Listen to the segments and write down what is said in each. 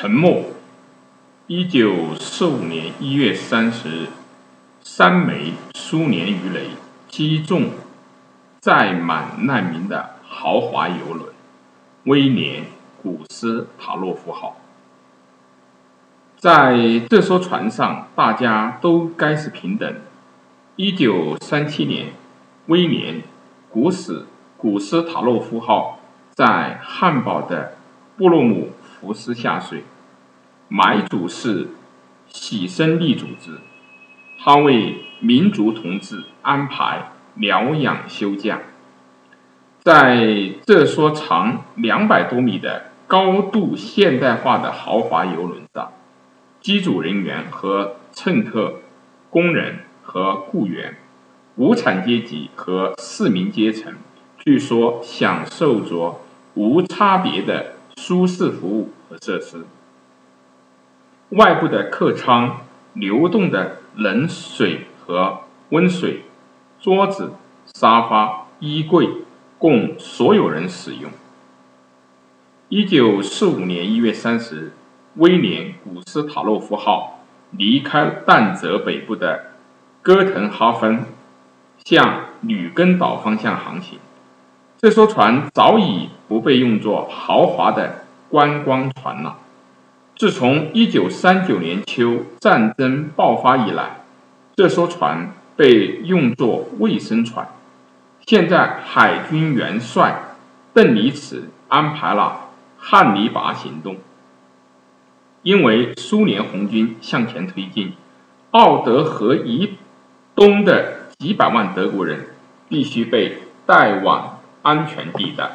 沉默。一九四五年一月三十日，三枚苏联鱼雷击中载满难民的豪华游轮“威廉·古斯塔洛夫号”。在这艘船上，大家都该是平等。一九三七年，威廉·古斯古斯塔洛夫号在汉堡的布洛姆浮尸下水。买主是喜生力组织，他为民族同志安排疗养休假。在这艘长两百多米的高度现代化的豪华游轮上，机组人员和乘客、工人和雇员、无产阶级和市民阶层，据说享受着无差别的舒适服务和设施。外部的客舱，流动的冷水和温水，桌子、沙发、衣柜供所有人使用。一九四五年一月三十日，威廉·古斯塔洛夫号离开淡泽北部的哥滕哈芬，向吕根岛方向航行。这艘船早已不被用作豪华的观光船了。自从1939年秋战争爆发以来，这艘船被用作卫生船。现在，海军元帅邓尼茨安排了汉尼拔行动。因为苏联红军向前推进，奥德河以东的几百万德国人必须被带往安全地带。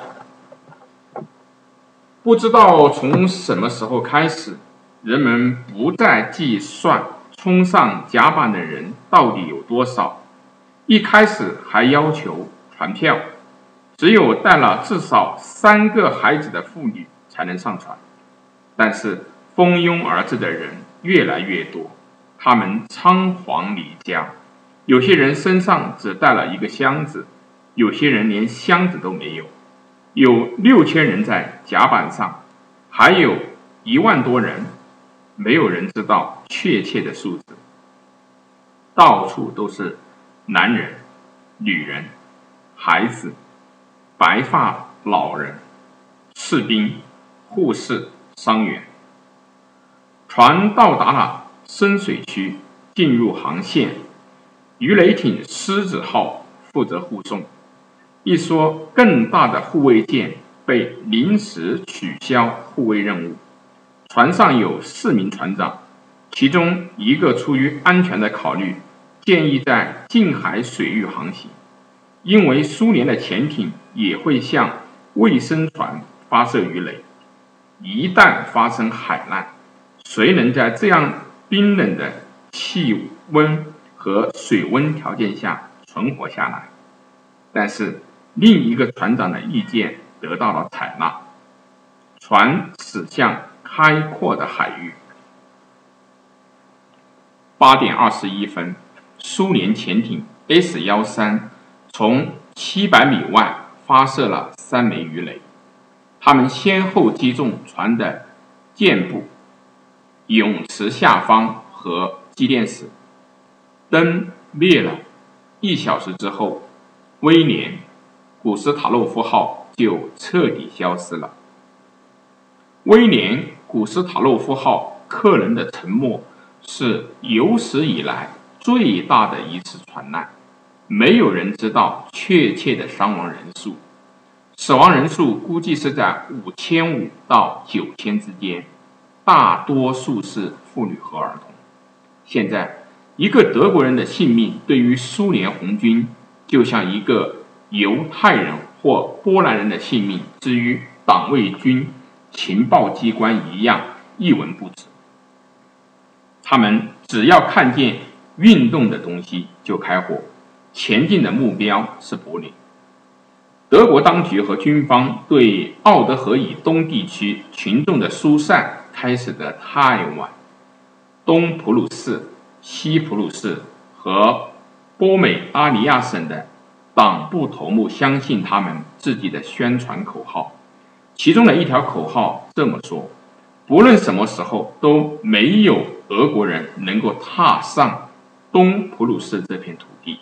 不知道从什么时候开始，人们不再计算冲上甲板的人到底有多少。一开始还要求船票，只有带了至少三个孩子的妇女才能上船。但是蜂拥而至的人越来越多，他们仓皇离家，有些人身上只带了一个箱子，有些人连箱子都没有。有六千人在甲板上，还有一万多人，没有人知道确切的数字。到处都是男人、女人、孩子、白发老人、士兵、护士、伤员。船到达了深水区，进入航线。鱼雷艇“狮子号”负责护送。一艘更大的护卫舰被临时取消护卫任务，船上有四名船长，其中一个出于安全的考虑，建议在近海水域航行，因为苏联的潜艇也会向卫生船发射鱼雷，一旦发生海难，谁能在这样冰冷的气温和水温条件下存活下来？但是。另一个船长的意见得到了采纳，船驶向开阔的海域。八点二十一分，苏联潜艇 S 幺三从七百米外发射了三枚鱼雷，它们先后击中船的舰部、泳池下方和机电室。灯灭了，一小时之后，威廉。古斯塔洛夫号就彻底消失了。威廉·古斯塔洛夫号客人的沉没是有史以来最大的一次船难，没有人知道确切的伤亡人数，死亡人数估计是在五千五到九千之间，大多数是妇女和儿童。现在，一个德国人的性命对于苏联红军就像一个。犹太人或波兰人的性命，之于党卫军情报机关一样一文不值。他们只要看见运动的东西就开火，前进的目标是柏林。德国当局和军方对奥德河以东地区群众的疏散开始的太晚。东普鲁士、西普鲁士和波美阿尼亚省的。党部头目相信他们自己的宣传口号，其中的一条口号这么说：“不论什么时候都没有俄国人能够踏上东普鲁士这片土地。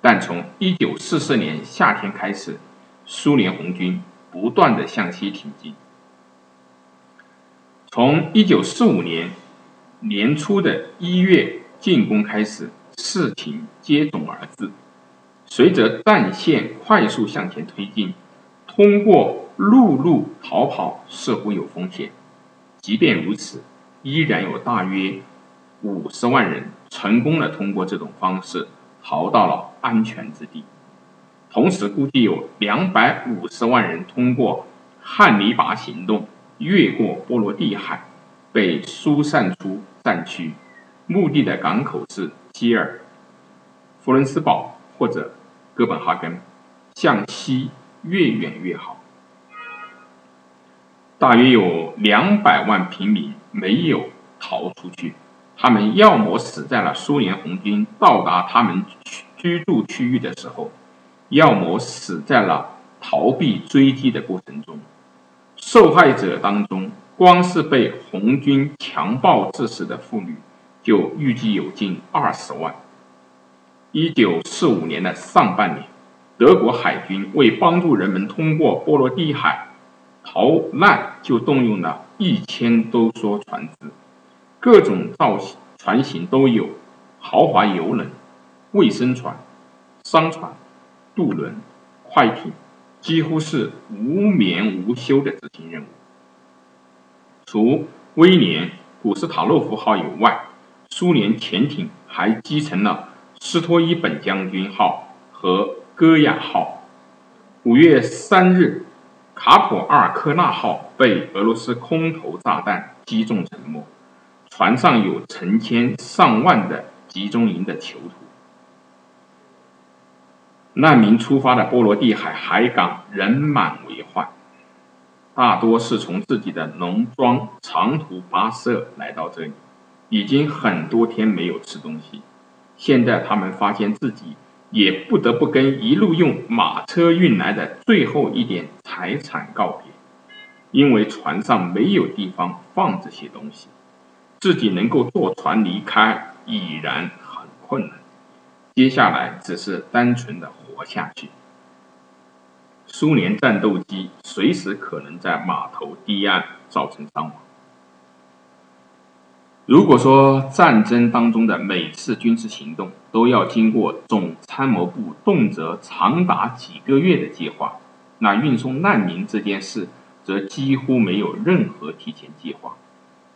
但从1944年夏天开始，苏联红军不断的向西挺进。从1945年年初的一月进攻开始，事情接踵而至。随着战线快速向前推进，通过陆路逃跑似乎有风险。即便如此，依然有大约五十万人成功的通过这种方式逃到了安全之地。同时，估计有两百五十万人通过汉尼拔行动越过波罗的海，被疏散出战区，目的的港口是基尔、弗伦斯堡或者哥本哈根，向西越远越好。大约有两百万平民没有逃出去，他们要么死在了苏联红军到达他们居住区域的时候，要么死在了逃避追击的过程中。受害者当中，光是被红军强暴致死的妇女就预计有近二十万。一九四五年的上半年，德国海军为帮助人们通过波罗的海。逃难就动用了一千多艘船只，各种造型船型都有，豪华游轮、卫生船、商船、渡轮、快艇，几乎是无眠无休的执行任务。除威廉·古斯塔洛夫号以外，苏联潜艇还击沉了斯托伊本将军号和戈亚号。五月三日。卡普阿尔科纳号被俄罗斯空投炸弹击中沉没，船上有成千上万的集中营的囚徒。难民出发的波罗的海海港人满为患，大多是从自己的农庄长途跋涉来到这里，已经很多天没有吃东西，现在他们发现自己。也不得不跟一路用马车运来的最后一点财产告别，因为船上没有地方放这些东西，自己能够坐船离开已然很困难，接下来只是单纯的活下去。苏联战斗机随时可能在码头堤岸造成伤亡。如果说战争当中的每次军事行动都要经过总参谋部动辄长达几个月的计划，那运送难民这件事则几乎没有任何提前计划。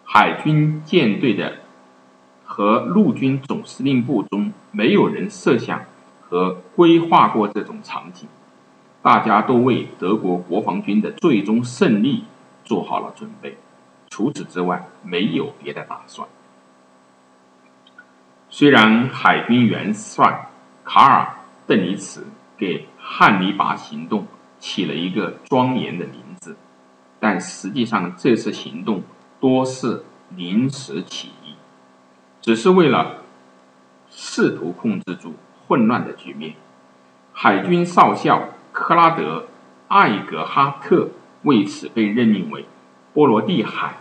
海军舰队的和陆军总司令部中没有人设想和规划过这种场景，大家都为德国国防军的最终胜利做好了准备。除此之外，没有别的打算。虽然海军元帅卡尔·邓尼茨给汉尼拔行动起了一个庄严的名字，但实际上这次行动多是临时起意，只是为了试图控制住混乱的局面。海军少校克拉德·艾格哈特为此被任命为波罗的海。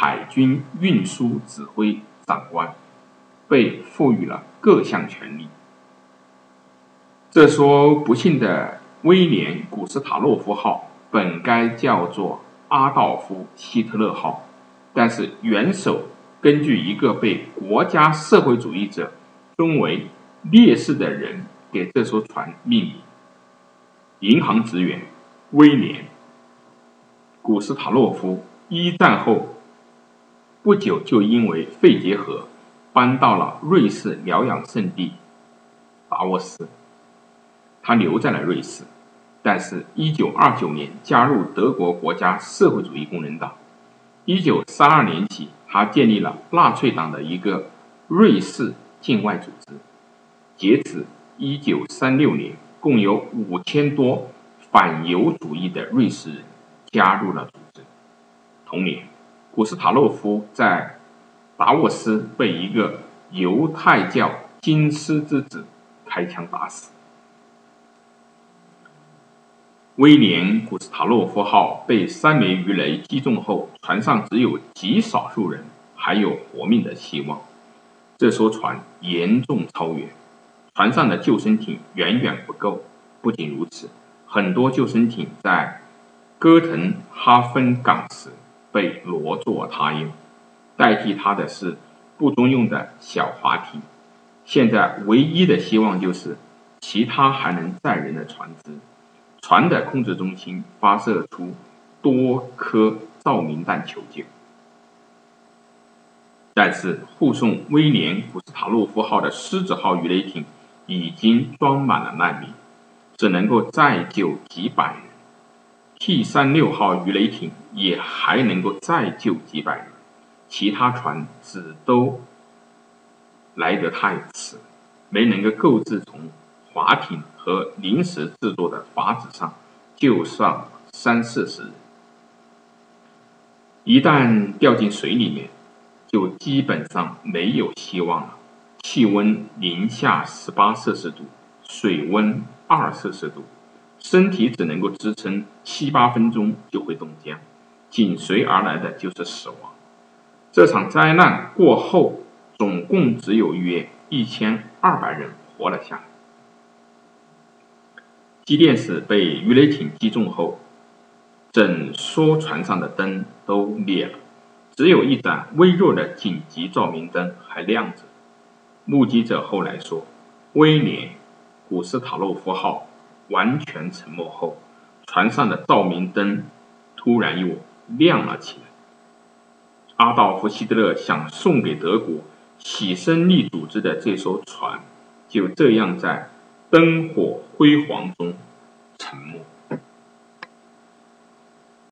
海军运输指挥长官被赋予了各项权力。这艘不幸的威廉·古斯塔洛夫号本该叫做阿道夫·希特勒号，但是元首根据一个被国家社会主义者尊为烈士的人给这艘船命名。银行职员威廉·古斯塔洛夫一战后。不久就因为肺结核搬到了瑞士疗养圣地达沃斯。他留在了瑞士，但是1929年加入德国国家社会主义工人党。1932年起，他建立了纳粹党的一个瑞士境外组织。截止1936年，共有5000多反犹主义的瑞士人加入了组织。同年。古斯塔洛夫在达沃斯被一个犹太教金丝之子开枪打死。威廉·古斯塔洛夫号被三枚鱼雷击中后，船上只有极少数人还有活命的希望。这艘船严重超员，船上的救生艇远远不够。不仅如此，很多救生艇在哥滕哈芬港时被挪作他用，代替它的是不中用的小滑艇。现在唯一的希望就是其他还能载人的船只。船的控制中心发射出多颗照明弹求救，但是护送威廉·古斯塔洛夫号的狮子号鱼雷艇已经装满了难民，只能够再救几百人。T 三六号鱼雷艇也还能够再救几百人，其他船只都来得太迟，没能够购置从。划艇和临时制作的筏子上救上三四十人，一旦掉进水里面，就基本上没有希望了。气温零下十八摄氏度，水温二摄氏度，身体只能够支撑七八分钟就会冻，紧随而来的就是死亡。这场灾难过后，总共只有约一千二百人活了下来。机电室被鱼雷艇击中后，整艘船上的灯都灭了，只有一盏微弱的紧急照明灯还亮着。目击者后来说，威廉·古斯塔洛夫号完全沉没后，船上的照明灯突然又亮了起来。阿道夫·希特勒想送给德国洗身力组织的这艘船，就这样在。灯火辉煌中沉没。